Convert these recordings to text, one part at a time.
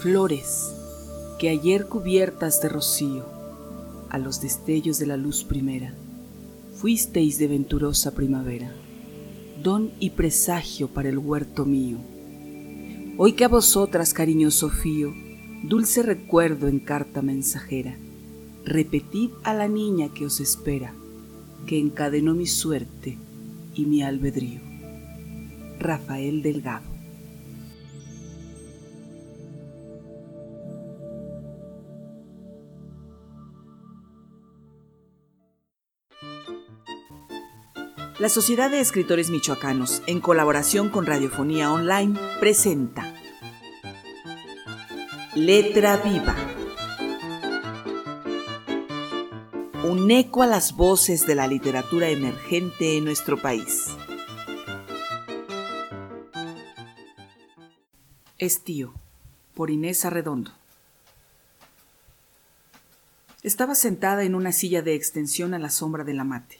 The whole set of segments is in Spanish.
Flores que ayer cubiertas de rocío, a los destellos de la luz primera, fuisteis de venturosa primavera, don y presagio para el huerto mío. Hoy que a vosotras, cariñoso fío, dulce recuerdo en carta mensajera, repetid a la niña que os espera, que encadenó mi suerte y mi albedrío. Rafael Delgado La Sociedad de Escritores Michoacanos, en colaboración con Radiofonía Online, presenta Letra Viva. Un eco a las voces de la literatura emergente en nuestro país. Estío, por Inés Arredondo. Estaba sentada en una silla de extensión a la sombra de la mate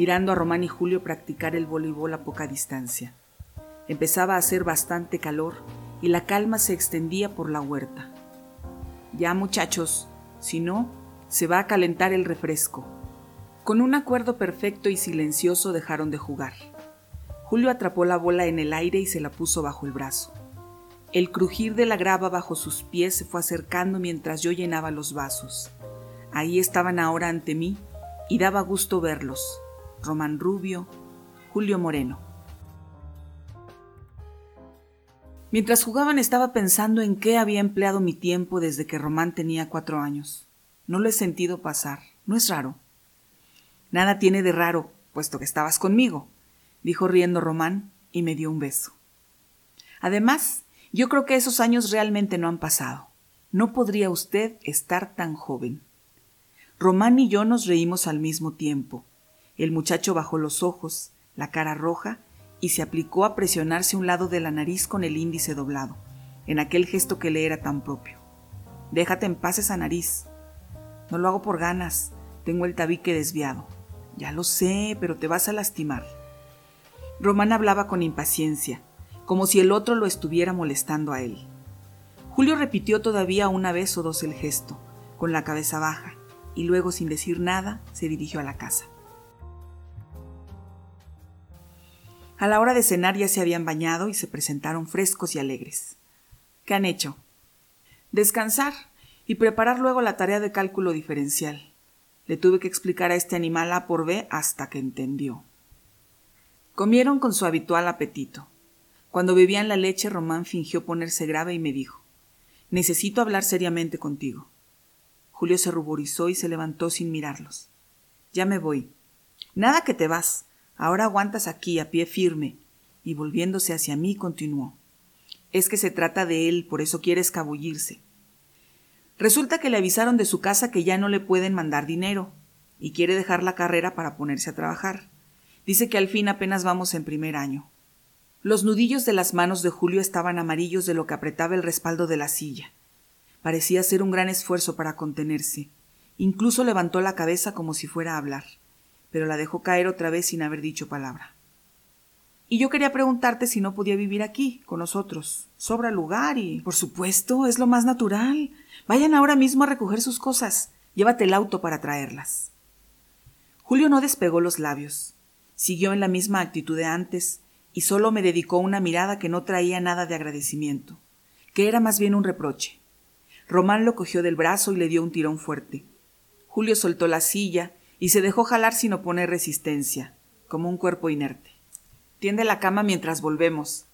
mirando a Román y Julio practicar el voleibol a poca distancia. Empezaba a hacer bastante calor y la calma se extendía por la huerta. Ya muchachos, si no, se va a calentar el refresco. Con un acuerdo perfecto y silencioso dejaron de jugar. Julio atrapó la bola en el aire y se la puso bajo el brazo. El crujir de la grava bajo sus pies se fue acercando mientras yo llenaba los vasos. Ahí estaban ahora ante mí y daba gusto verlos, Román Rubio, Julio Moreno. Mientras jugaban estaba pensando en qué había empleado mi tiempo desde que Román tenía cuatro años. No lo he sentido pasar. No es raro. Nada tiene de raro, puesto que estabas conmigo, dijo riendo Román y me dio un beso. Además, yo creo que esos años realmente no han pasado. No podría usted estar tan joven. Román y yo nos reímos al mismo tiempo, el muchacho bajó los ojos, la cara roja, y se aplicó a presionarse un lado de la nariz con el índice doblado, en aquel gesto que le era tan propio. Déjate en paz esa nariz. No lo hago por ganas, tengo el tabique desviado. Ya lo sé, pero te vas a lastimar. Román hablaba con impaciencia, como si el otro lo estuviera molestando a él. Julio repitió todavía una vez o dos el gesto, con la cabeza baja, y luego, sin decir nada, se dirigió a la casa. A la hora de cenar ya se habían bañado y se presentaron frescos y alegres. ¿Qué han hecho? Descansar y preparar luego la tarea de cálculo diferencial. Le tuve que explicar a este animal A por B hasta que entendió. Comieron con su habitual apetito. Cuando bebían la leche, Román fingió ponerse grave y me dijo Necesito hablar seriamente contigo. Julio se ruborizó y se levantó sin mirarlos. Ya me voy. Nada que te vas. Ahora aguantas aquí a pie firme. Y volviéndose hacia mí continuó. Es que se trata de él, por eso quiere escabullirse. Resulta que le avisaron de su casa que ya no le pueden mandar dinero, y quiere dejar la carrera para ponerse a trabajar. Dice que al fin apenas vamos en primer año. Los nudillos de las manos de Julio estaban amarillos de lo que apretaba el respaldo de la silla. Parecía ser un gran esfuerzo para contenerse. Incluso levantó la cabeza como si fuera a hablar pero la dejó caer otra vez sin haber dicho palabra. Y yo quería preguntarte si no podía vivir aquí, con nosotros. Sobra lugar y... Por supuesto, es lo más natural. Vayan ahora mismo a recoger sus cosas. Llévate el auto para traerlas. Julio no despegó los labios. Siguió en la misma actitud de antes y solo me dedicó una mirada que no traía nada de agradecimiento, que era más bien un reproche. Román lo cogió del brazo y le dio un tirón fuerte. Julio soltó la silla y se dejó jalar sin oponer resistencia, como un cuerpo inerte. Tiende la cama mientras volvemos,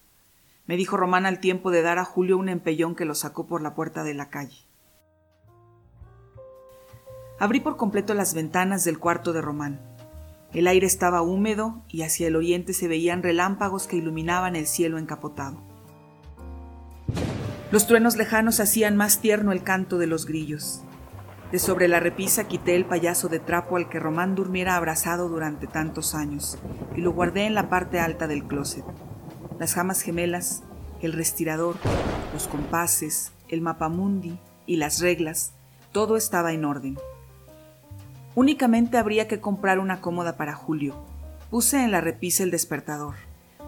me dijo Román al tiempo de dar a Julio un empellón que lo sacó por la puerta de la calle. Abrí por completo las ventanas del cuarto de Román. El aire estaba húmedo y hacia el oriente se veían relámpagos que iluminaban el cielo encapotado. Los truenos lejanos hacían más tierno el canto de los grillos. De sobre la repisa quité el payaso de trapo al que Román durmiera abrazado durante tantos años y lo guardé en la parte alta del closet. Las jamas gemelas, el respirador, los compases, el mapamundi y las reglas, todo estaba en orden. Únicamente habría que comprar una cómoda para Julio. Puse en la repisa el despertador,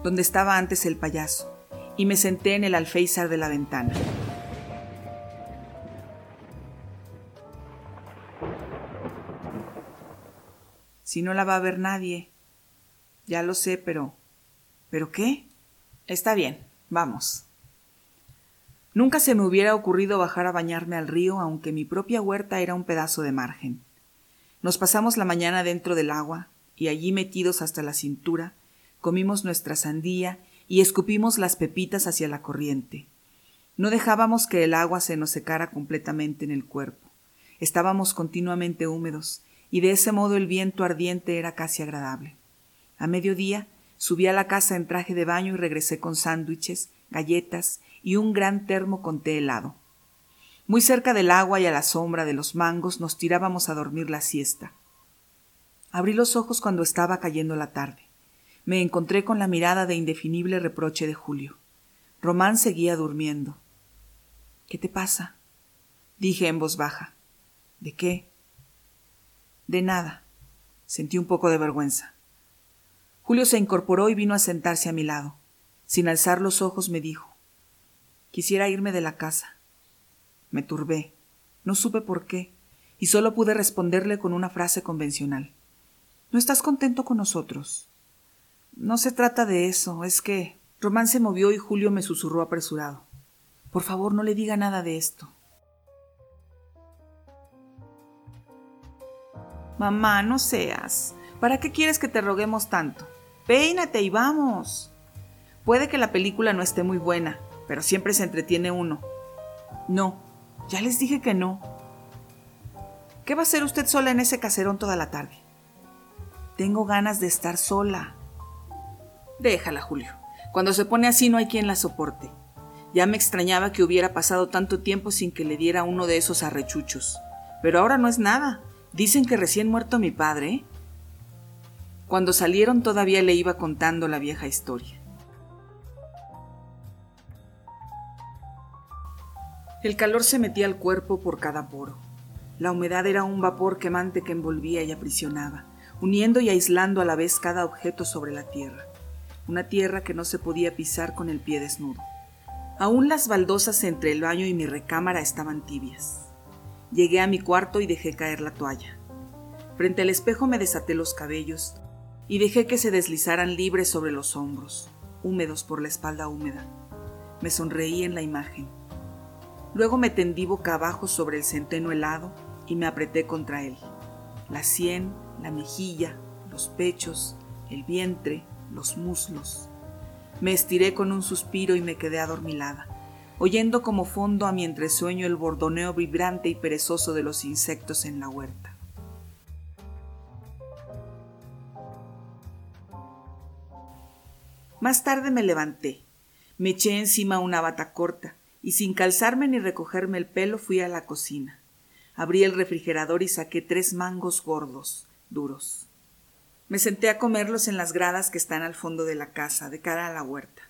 donde estaba antes el payaso, y me senté en el alféizar de la ventana. Si no la va a ver nadie. Ya lo sé, pero... ¿Pero qué? Está bien, vamos. Nunca se me hubiera ocurrido bajar a bañarme al río, aunque mi propia huerta era un pedazo de margen. Nos pasamos la mañana dentro del agua, y allí metidos hasta la cintura, comimos nuestra sandía y escupimos las pepitas hacia la corriente. No dejábamos que el agua se nos secara completamente en el cuerpo. Estábamos continuamente húmedos, y de ese modo el viento ardiente era casi agradable. A mediodía subí a la casa en traje de baño y regresé con sándwiches, galletas y un gran termo con té helado. Muy cerca del agua y a la sombra de los mangos nos tirábamos a dormir la siesta. Abrí los ojos cuando estaba cayendo la tarde. Me encontré con la mirada de indefinible reproche de Julio. Román seguía durmiendo. ¿Qué te pasa? dije en voz baja. ¿De qué? De nada. Sentí un poco de vergüenza. Julio se incorporó y vino a sentarse a mi lado. Sin alzar los ojos me dijo Quisiera irme de la casa. Me turbé. No supe por qué, y solo pude responderle con una frase convencional. ¿No estás contento con nosotros? No se trata de eso, es que... Román se movió y Julio me susurró apresurado. Por favor, no le diga nada de esto. Mamá, no seas. ¿Para qué quieres que te roguemos tanto? Peínate y vamos. Puede que la película no esté muy buena, pero siempre se entretiene uno. No, ya les dije que no. ¿Qué va a hacer usted sola en ese caserón toda la tarde? Tengo ganas de estar sola. Déjala, Julio. Cuando se pone así no hay quien la soporte. Ya me extrañaba que hubiera pasado tanto tiempo sin que le diera uno de esos arrechuchos. Pero ahora no es nada. Dicen que recién muerto mi padre. Cuando salieron todavía le iba contando la vieja historia. El calor se metía al cuerpo por cada poro. La humedad era un vapor quemante que envolvía y aprisionaba, uniendo y aislando a la vez cada objeto sobre la tierra, una tierra que no se podía pisar con el pie desnudo. Aún las baldosas entre el baño y mi recámara estaban tibias. Llegué a mi cuarto y dejé caer la toalla. Frente al espejo me desaté los cabellos y dejé que se deslizaran libres sobre los hombros, húmedos por la espalda húmeda. Me sonreí en la imagen Luego me tendí boca abajo sobre el centeno helado y me apreté contra él. La sien, la mejilla, los pechos, el vientre, los muslos. Me estiré con un suspiro y me quedé adormilada, oyendo como fondo a mi entresueño el bordoneo vibrante y perezoso de los insectos en la huerta. Más tarde me levanté, me eché encima una bata corta, y sin calzarme ni recogerme el pelo fui a la cocina. Abrí el refrigerador y saqué tres mangos gordos, duros. Me senté a comerlos en las gradas que están al fondo de la casa, de cara a la huerta.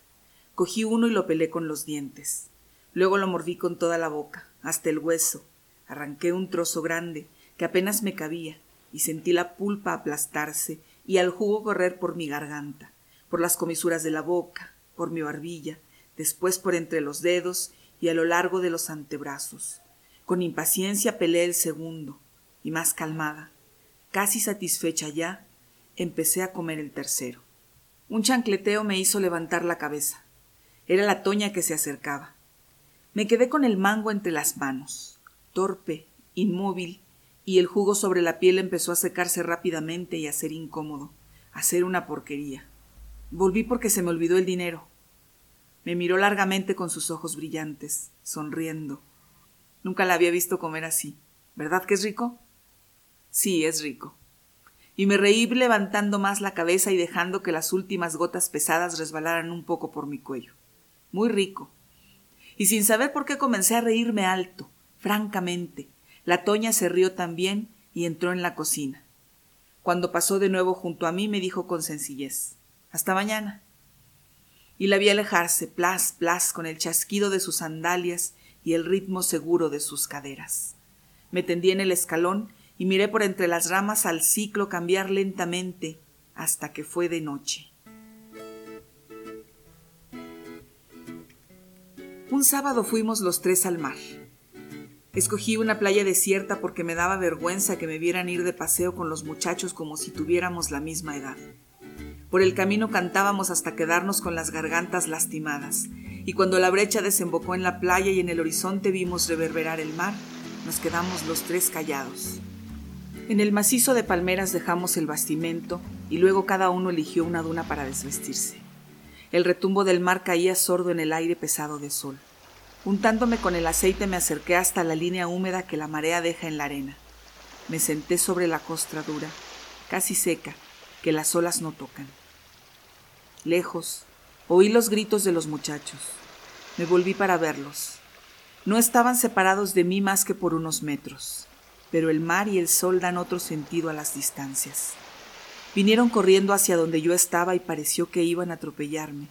Cogí uno y lo pelé con los dientes. Luego lo mordí con toda la boca, hasta el hueso. Arranqué un trozo grande, que apenas me cabía, y sentí la pulpa aplastarse y al jugo correr por mi garganta, por las comisuras de la boca, por mi barbilla, después por entre los dedos y a lo largo de los antebrazos. Con impaciencia pelé el segundo, y más calmada, casi satisfecha ya, empecé a comer el tercero. Un chancleteo me hizo levantar la cabeza. Era la toña que se acercaba. Me quedé con el mango entre las manos, torpe, inmóvil, y el jugo sobre la piel empezó a secarse rápidamente y a ser incómodo, a ser una porquería. Volví porque se me olvidó el dinero. Me miró largamente con sus ojos brillantes, sonriendo. Nunca la había visto comer así. ¿Verdad que es rico? Sí, es rico. Y me reí levantando más la cabeza y dejando que las últimas gotas pesadas resbalaran un poco por mi cuello. Muy rico. Y sin saber por qué comencé a reírme alto, francamente. La Toña se rió también y entró en la cocina. Cuando pasó de nuevo junto a mí me dijo con sencillez Hasta mañana y la vi alejarse plas, plas con el chasquido de sus sandalias y el ritmo seguro de sus caderas. Me tendí en el escalón y miré por entre las ramas al ciclo cambiar lentamente hasta que fue de noche. Un sábado fuimos los tres al mar. Escogí una playa desierta porque me daba vergüenza que me vieran ir de paseo con los muchachos como si tuviéramos la misma edad. Por el camino cantábamos hasta quedarnos con las gargantas lastimadas, y cuando la brecha desembocó en la playa y en el horizonte vimos reverberar el mar, nos quedamos los tres callados. En el macizo de palmeras dejamos el bastimento y luego cada uno eligió una duna para desvestirse. El retumbo del mar caía sordo en el aire pesado de sol. Untándome con el aceite me acerqué hasta la línea húmeda que la marea deja en la arena. Me senté sobre la costra dura, casi seca, que las olas no tocan. Lejos, oí los gritos de los muchachos. Me volví para verlos. No estaban separados de mí más que por unos metros, pero el mar y el sol dan otro sentido a las distancias. Vinieron corriendo hacia donde yo estaba y pareció que iban a atropellarme,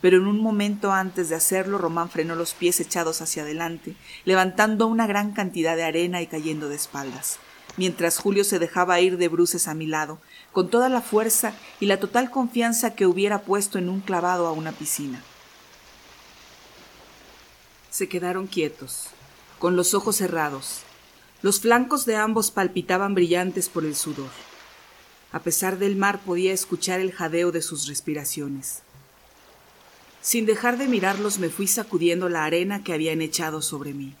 pero en un momento antes de hacerlo Román frenó los pies echados hacia adelante, levantando una gran cantidad de arena y cayendo de espaldas, mientras Julio se dejaba ir de bruces a mi lado, con toda la fuerza y la total confianza que hubiera puesto en un clavado a una piscina. Se quedaron quietos, con los ojos cerrados. Los flancos de ambos palpitaban brillantes por el sudor. A pesar del mar podía escuchar el jadeo de sus respiraciones. Sin dejar de mirarlos me fui sacudiendo la arena que habían echado sobre mí.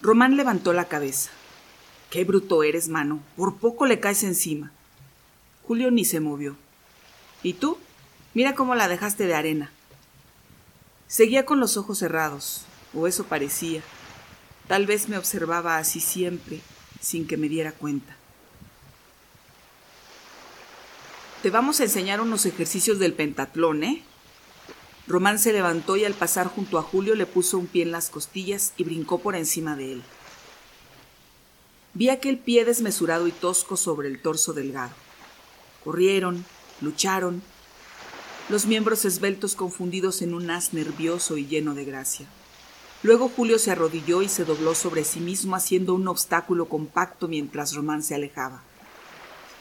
Román levantó la cabeza. Qué bruto eres, mano. Por poco le caes encima. Julio ni se movió. ¿Y tú? Mira cómo la dejaste de arena. Seguía con los ojos cerrados, o eso parecía. Tal vez me observaba así siempre, sin que me diera cuenta. Te vamos a enseñar unos ejercicios del pentatlón, ¿eh? Román se levantó y al pasar junto a Julio le puso un pie en las costillas y brincó por encima de él. Vi aquel pie desmesurado y tosco sobre el torso delgado. Corrieron, lucharon, los miembros esbeltos confundidos en un as nervioso y lleno de gracia. Luego Julio se arrodilló y se dobló sobre sí mismo haciendo un obstáculo compacto mientras Román se alejaba.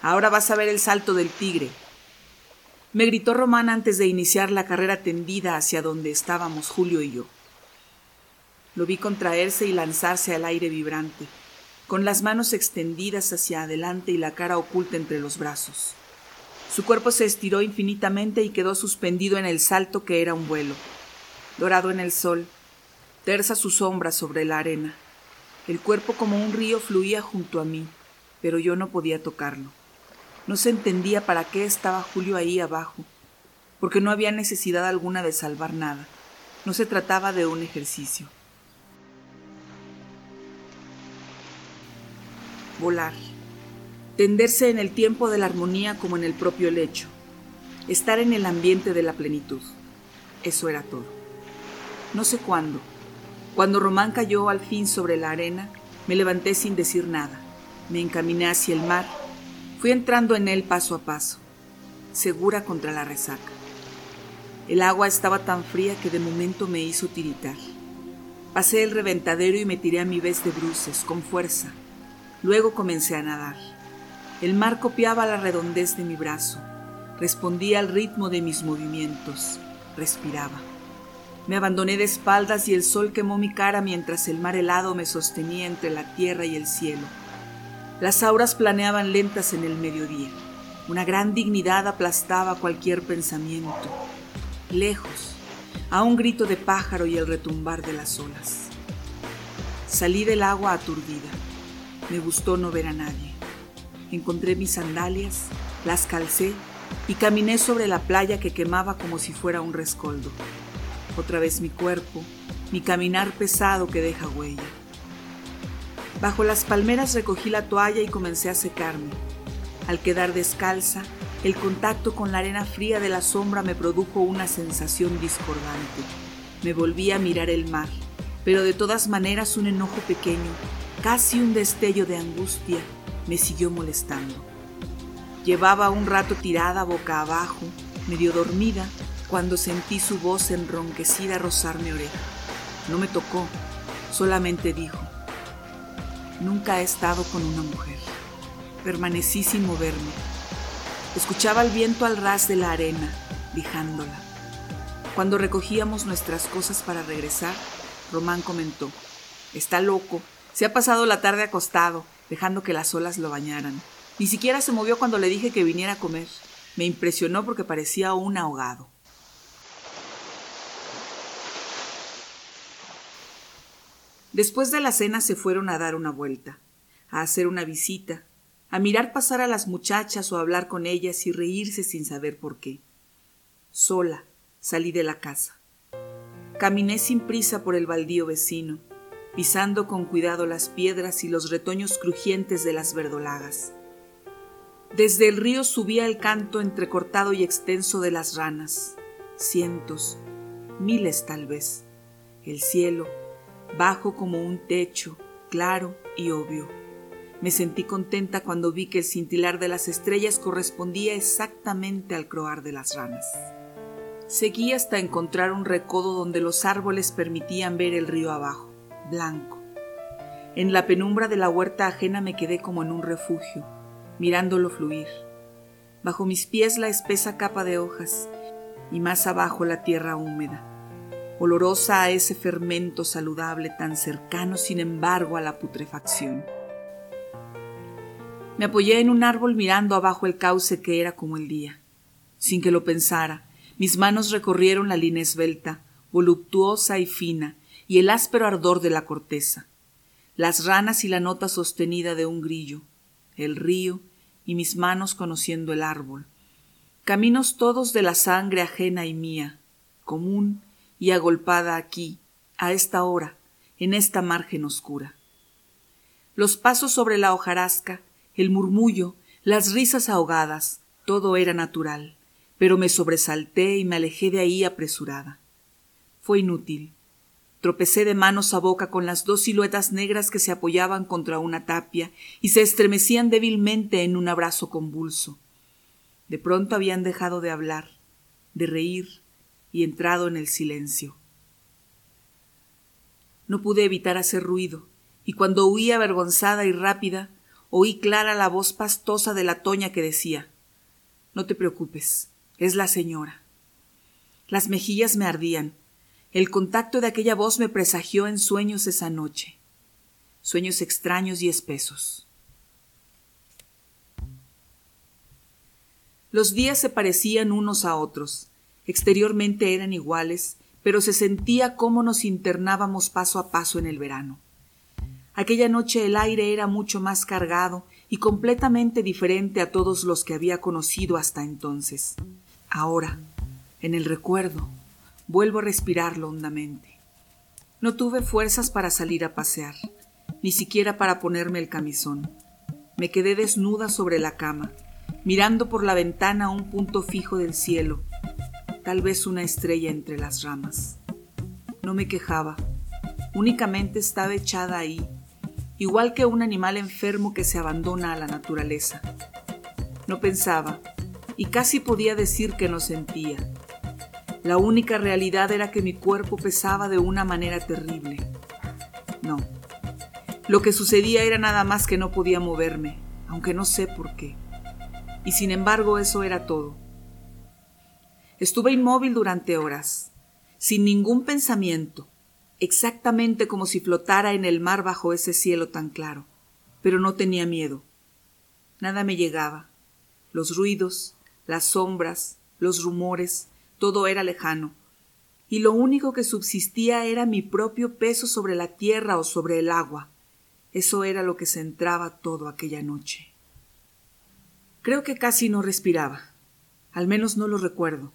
Ahora vas a ver el salto del tigre. Me gritó Román antes de iniciar la carrera tendida hacia donde estábamos Julio y yo. Lo vi contraerse y lanzarse al aire vibrante, con las manos extendidas hacia adelante y la cara oculta entre los brazos. Su cuerpo se estiró infinitamente y quedó suspendido en el salto que era un vuelo. Dorado en el sol, tersa su sombra sobre la arena. El cuerpo como un río fluía junto a mí, pero yo no podía tocarlo. No se entendía para qué estaba Julio ahí abajo, porque no había necesidad alguna de salvar nada. No se trataba de un ejercicio. Volar tenderse en el tiempo de la armonía como en el propio lecho, estar en el ambiente de la plenitud. Eso era todo. No sé cuándo. Cuando Román cayó al fin sobre la arena, me levanté sin decir nada. Me encaminé hacia el mar. Fui entrando en él paso a paso, segura contra la resaca. El agua estaba tan fría que de momento me hizo tiritar. Pasé el reventadero y me tiré a mi vez de bruces, con fuerza. Luego comencé a nadar. El mar copiaba la redondez de mi brazo, respondía al ritmo de mis movimientos, respiraba. Me abandoné de espaldas y el sol quemó mi cara mientras el mar helado me sostenía entre la tierra y el cielo. Las auras planeaban lentas en el mediodía. Una gran dignidad aplastaba cualquier pensamiento. Lejos, a un grito de pájaro y el retumbar de las olas. Salí del agua aturdida. Me gustó no ver a nadie. Encontré mis sandalias, las calcé y caminé sobre la playa que quemaba como si fuera un rescoldo. Otra vez mi cuerpo, mi caminar pesado que deja huella. Bajo las palmeras recogí la toalla y comencé a secarme. Al quedar descalza, el contacto con la arena fría de la sombra me produjo una sensación discordante. Me volví a mirar el mar, pero de todas maneras un enojo pequeño, casi un destello de angustia, me siguió molestando. Llevaba un rato tirada boca abajo, medio dormida, cuando sentí su voz enronquecida rozar mi oreja. No me tocó, solamente dijo, nunca he estado con una mujer. Permanecí sin moverme. Escuchaba el viento al ras de la arena, lijándola. Cuando recogíamos nuestras cosas para regresar, Román comentó, está loco, Se ha pasado la tarde acostado, dejando que las olas lo bañaran. Ni siquiera se movió cuando le dije que viniera a comer. Me impresionó porque parecía un ahogado. Después de la cena se fueron a dar una vuelta, a hacer una visita, a mirar pasar a las muchachas o a hablar con ellas y reírse sin saber por qué. Sola salí de la casa. Caminé sin prisa por el baldío vecino, pisando con cuidado las piedras y los retoños crujientes de las verdolagas. Desde el río subía el canto entrecortado y extenso de las ranas, cientos, miles tal vez. El cielo, bajo como un techo, claro y obvio. Me sentí contenta cuando vi que el cintilar de las estrellas correspondía exactamente al croar de las ranas. Seguí hasta encontrar un recodo donde los árboles permitían ver el río abajo, blanco. En la penumbra de la huerta ajena me quedé como en un refugio, mirándolo fluir. Bajo mis pies la espesa capa de hojas y más abajo la tierra húmeda olorosa a ese fermento saludable tan cercano sin embargo a la putrefacción. Me apoyé en un árbol mirando abajo el cauce que era como el día. Sin que lo pensara, mis manos recorrieron la línea esbelta, voluptuosa y fina, y el áspero ardor de la corteza, las ranas y la nota sostenida de un grillo, el río y mis manos conociendo el árbol, caminos todos de la sangre ajena y mía, común y agolpada aquí, a esta hora, en esta margen oscura. Los pasos sobre la hojarasca, el murmullo, las risas ahogadas, todo era natural, pero me sobresalté y me alejé de ahí apresurada. Fue inútil. Tropecé de manos a boca con las dos siluetas negras que se apoyaban contra una tapia y se estremecían débilmente en un abrazo convulso. De pronto habían dejado de hablar, de reír, y entrado en el silencio. No pude evitar hacer ruido, y cuando huí avergonzada y rápida, oí clara la voz pastosa de la toña que decía No te preocupes, es la señora. Las mejillas me ardían. El contacto de aquella voz me presagió en sueños esa noche, sueños extraños y espesos. Los días se parecían unos a otros, Exteriormente eran iguales, pero se sentía cómo nos internábamos paso a paso en el verano. Aquella noche el aire era mucho más cargado y completamente diferente a todos los que había conocido hasta entonces. Ahora, en el recuerdo, vuelvo a respirarlo hondamente. No tuve fuerzas para salir a pasear, ni siquiera para ponerme el camisón. Me quedé desnuda sobre la cama, mirando por la ventana un punto fijo del cielo, tal vez una estrella entre las ramas. No me quejaba, únicamente estaba echada ahí, igual que un animal enfermo que se abandona a la naturaleza. No pensaba, y casi podía decir que no sentía. La única realidad era que mi cuerpo pesaba de una manera terrible. No. Lo que sucedía era nada más que no podía moverme, aunque no sé por qué. Y sin embargo eso era todo. Estuve inmóvil durante horas, sin ningún pensamiento, exactamente como si flotara en el mar bajo ese cielo tan claro, pero no tenía miedo. Nada me llegaba. Los ruidos, las sombras, los rumores, todo era lejano, y lo único que subsistía era mi propio peso sobre la tierra o sobre el agua. Eso era lo que centraba todo aquella noche. Creo que casi no respiraba, al menos no lo recuerdo.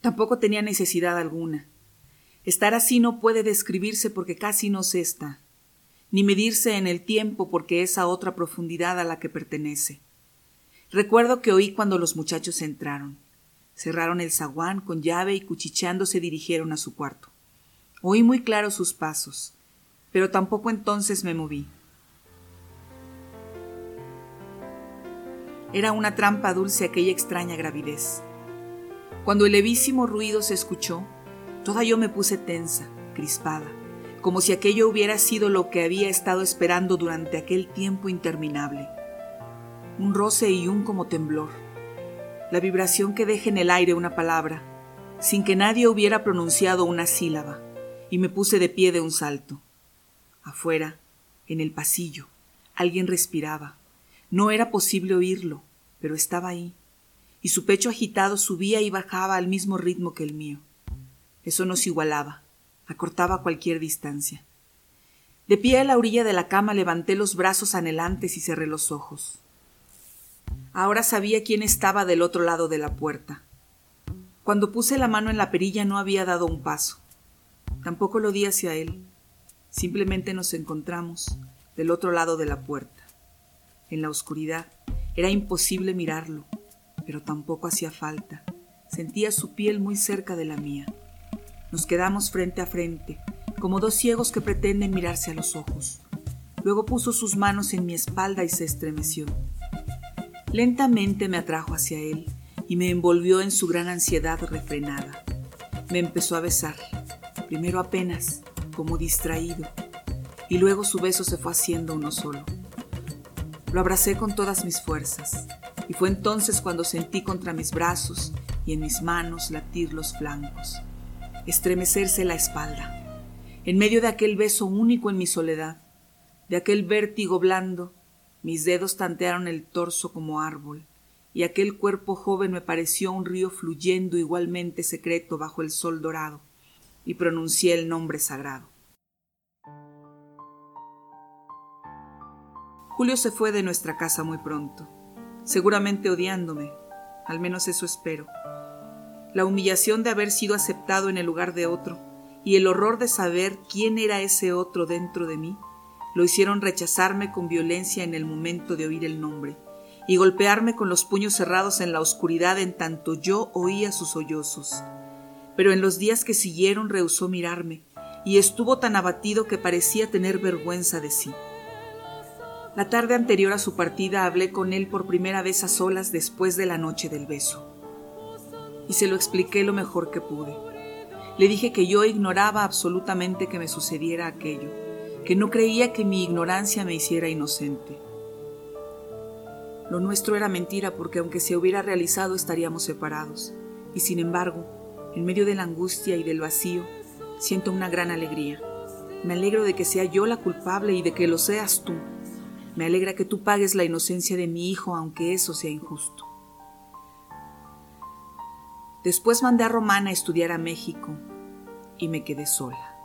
Tampoco tenía necesidad alguna. Estar así no puede describirse porque casi no se está, ni medirse en el tiempo porque es a otra profundidad a la que pertenece. Recuerdo que oí cuando los muchachos entraron. Cerraron el zaguán con llave y cuchicheando se dirigieron a su cuarto. Oí muy claro sus pasos, pero tampoco entonces me moví. Era una trampa dulce aquella extraña gravidez. Cuando el levísimo ruido se escuchó, toda yo me puse tensa, crispada, como si aquello hubiera sido lo que había estado esperando durante aquel tiempo interminable. Un roce y un como temblor, la vibración que deja en el aire una palabra, sin que nadie hubiera pronunciado una sílaba, y me puse de pie de un salto. Afuera, en el pasillo. Alguien respiraba. No era posible oírlo, pero estaba ahí, y su pecho agitado subía y bajaba al mismo ritmo que el mío. Eso nos igualaba, acortaba cualquier distancia. De pie a la orilla de la cama levanté los brazos anhelantes y cerré los ojos. Ahora sabía quién estaba del otro lado de la puerta. Cuando puse la mano en la perilla no había dado un paso. Tampoco lo di hacia él. Simplemente nos encontramos del otro lado de la puerta. En la oscuridad era imposible mirarlo, pero tampoco hacía falta. Sentía su piel muy cerca de la mía. Nos quedamos frente a frente, como dos ciegos que pretenden mirarse a los ojos. Luego puso sus manos en mi espalda y se estremeció. Lentamente me atrajo hacia él y me envolvió en su gran ansiedad refrenada. Me empezó a besar, primero apenas, como distraído, y luego su beso se fue haciendo uno solo. Lo abracé con todas mis fuerzas, y fue entonces cuando sentí contra mis brazos y en mis manos latir los flancos estremecerse la espalda. En medio de aquel beso único en mi soledad, de aquel vértigo blando, mis dedos tantearon el torso como árbol, y aquel cuerpo joven me pareció un río fluyendo igualmente secreto bajo el sol dorado, y pronuncié el nombre sagrado. Julio se fue de nuestra casa muy pronto, seguramente odiándome, al menos eso espero la humillación de haber sido aceptado en el lugar de otro y el horror de saber quién era ese otro dentro de mí, lo hicieron rechazarme con violencia en el momento de oír el nombre y golpearme con los puños cerrados en la oscuridad en tanto yo oía sus sollozos. Pero en los días que siguieron rehusó mirarme y estuvo tan abatido que parecía tener vergüenza de sí. La tarde anterior a su partida hablé con él por primera vez a solas después de la noche del beso y se lo expliqué lo mejor que pude. Le dije que yo ignoraba absolutamente que me sucediera aquello, que no creía que mi ignorancia me hiciera inocente. Lo nuestro era mentira porque aunque se hubiera realizado estaríamos separados, y sin embargo, en medio de la angustia y del vacío, siento una gran alegría. Me alegro de que sea yo la culpable y de que lo seas tú. Me alegra que tú pagues la inocencia de mi hijo aunque eso sea injusto. Después mandé a Romana a estudiar a México y me quedé sola.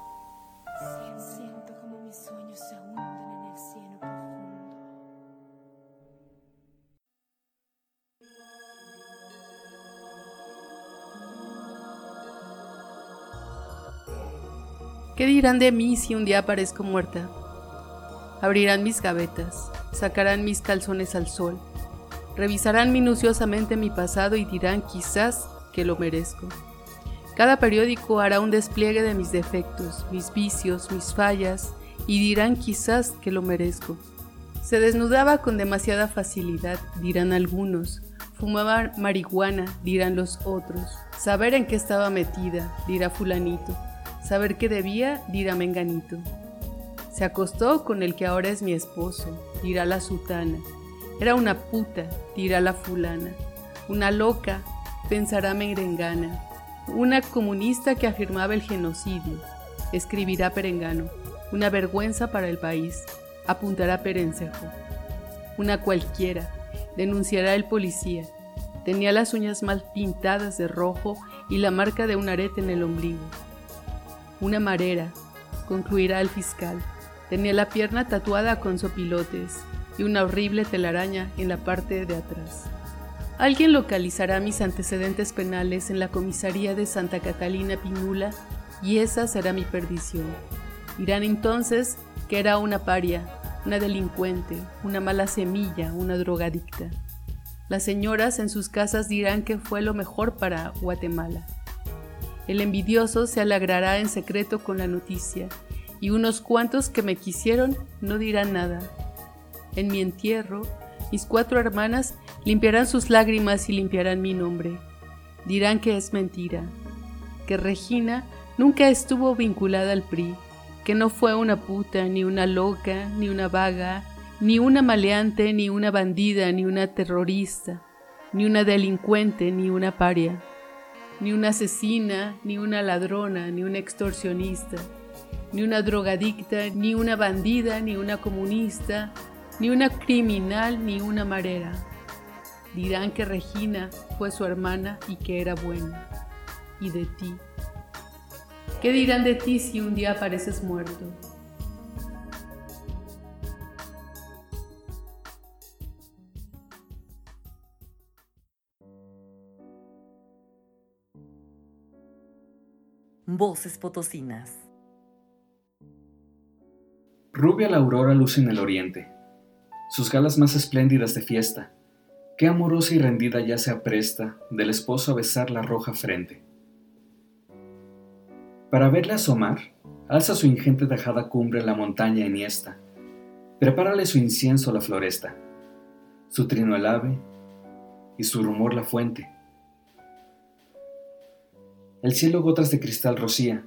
¿Qué dirán de mí si un día aparezco muerta? Abrirán mis gavetas, sacarán mis calzones al sol, revisarán minuciosamente mi pasado y dirán quizás que lo merezco. Cada periódico hará un despliegue de mis defectos, mis vicios, mis fallas, y dirán quizás que lo merezco. Se desnudaba con demasiada facilidad, dirán algunos. Fumaba marihuana, dirán los otros. Saber en qué estaba metida, dirá fulanito. Saber qué debía, dirá menganito. Se acostó con el que ahora es mi esposo, dirá la sutana. Era una puta, dirá la fulana. Una loca, pensará Merengana, una comunista que afirmaba el genocidio, escribirá Perengano, una vergüenza para el país, apuntará Perencejo. Una cualquiera, denunciará el policía, tenía las uñas mal pintadas de rojo y la marca de un arete en el ombligo. Una marera, concluirá el fiscal, tenía la pierna tatuada con sopilotes y una horrible telaraña en la parte de atrás. Alguien localizará mis antecedentes penales en la comisaría de Santa Catalina Pinula y esa será mi perdición. Dirán entonces que era una paria, una delincuente, una mala semilla, una drogadicta. Las señoras en sus casas dirán que fue lo mejor para Guatemala. El envidioso se alegrará en secreto con la noticia y unos cuantos que me quisieron no dirán nada. En mi entierro, mis cuatro hermanas limpiarán sus lágrimas y limpiarán mi nombre. Dirán que es mentira, que Regina nunca estuvo vinculada al PRI, que no fue una puta, ni una loca, ni una vaga, ni una maleante, ni una bandida, ni una terrorista, ni una delincuente, ni una paria, ni una asesina, ni una ladrona, ni una extorsionista, ni una drogadicta, ni una bandida, ni una comunista, ni una criminal, ni una marera. Dirán que Regina fue su hermana y que era buena. Y de ti. ¿Qué dirán de ti si un día apareces muerto? Voces potosinas. Rubia la aurora luce en el oriente, sus galas más espléndidas de fiesta. Qué amorosa y rendida ya se apresta del esposo a besar la roja frente. Para verle asomar, alza su ingente tejada cumbre la montaña eniesta. Prepárale su incienso la floresta, su trino el ave y su rumor la fuente el cielo gotas de cristal rocía,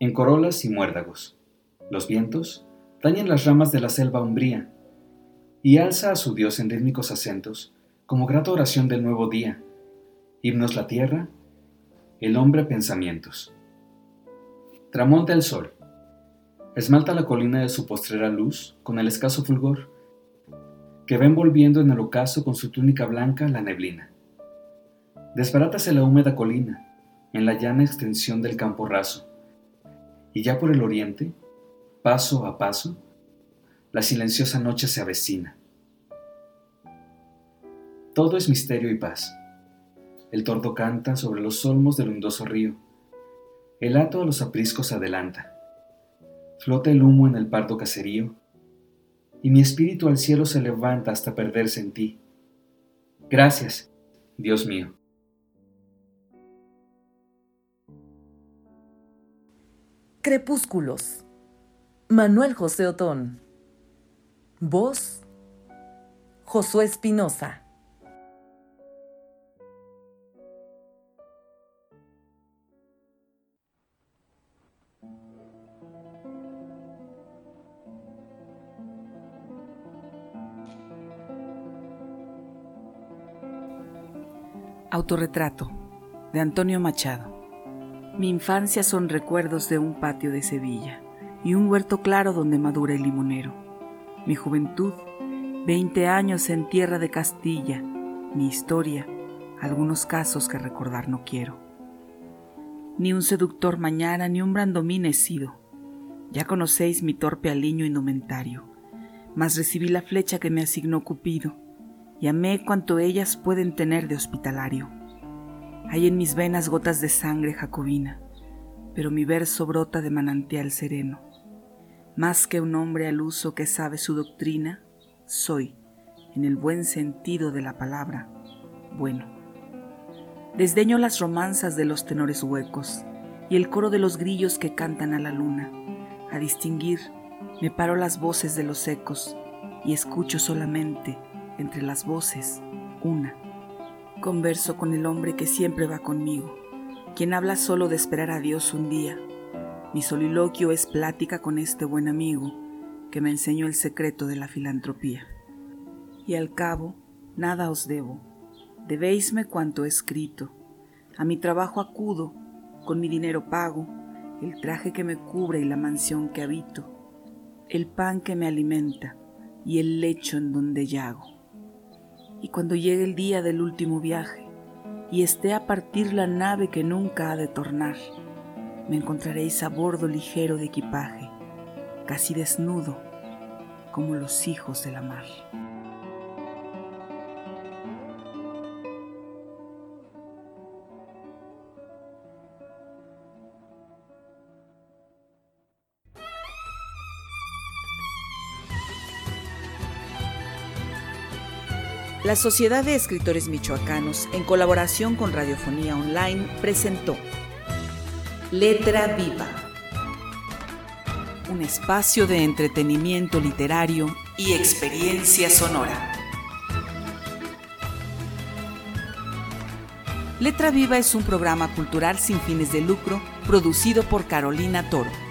en corolas y muérdagos. Los vientos dañan las ramas de la selva umbría, y alza a su Dios en rítmicos acentos, como grata oración del nuevo día. Himnos la tierra, el hombre pensamientos. Tramonta el sol. Esmalta la colina de su postrera luz con el escaso fulgor, que va envolviendo en el ocaso con su túnica blanca la neblina. Desbarátase la húmeda colina, en la llana extensión del campo raso. Y ya por el oriente, paso a paso, la silenciosa noche se avecina. Todo es misterio y paz. El tordo canta sobre los olmos del hundoso río. El hato a los apriscos adelanta. Flota el humo en el pardo caserío. Y mi espíritu al cielo se levanta hasta perderse en ti. Gracias, Dios mío. Crepúsculos. Manuel José Otón. Voz. Josué Espinosa. Autorretrato de Antonio Machado. Mi infancia son recuerdos de un patio de Sevilla y un huerto claro donde madura el limonero. Mi juventud, veinte años en tierra de Castilla, mi historia, algunos casos que recordar no quiero. Ni un seductor mañana, ni un brandomín he sido. Ya conocéis mi torpe aliño indumentario, mas recibí la flecha que me asignó Cupido, y amé cuanto ellas pueden tener de hospitalario hay en mis venas gotas de sangre jacobina, pero mi verso brota de manantial sereno. Más que un hombre al uso que sabe su doctrina, soy, en el buen sentido de la palabra, bueno. Desdeño las romanzas de los tenores huecos y el coro de los grillos que cantan a la luna. A distinguir, me paro las voces de los ecos y escucho solamente, entre las voces, una Converso con el hombre que siempre va conmigo, quien habla solo de esperar a Dios un día. Mi soliloquio es plática con este buen amigo que me enseñó el secreto de la filantropía. Y al cabo, nada os debo. Debéisme cuanto he escrito. A mi trabajo acudo, con mi dinero pago, el traje que me cubre y la mansión que habito, el pan que me alimenta y el lecho en donde yago y cuando llegue el día del último viaje y esté a partir la nave que nunca ha de tornar, me encontraréis a bordo ligero de equipaje, casi desnudo, como los hijos de la mar. La Sociedad de Escritores Michoacanos, en colaboración con Radiofonía Online, presentó Letra Viva, un espacio de entretenimiento literario y experiencia sonora. Letra Viva es un programa cultural sin fines de lucro producido por Carolina Toro.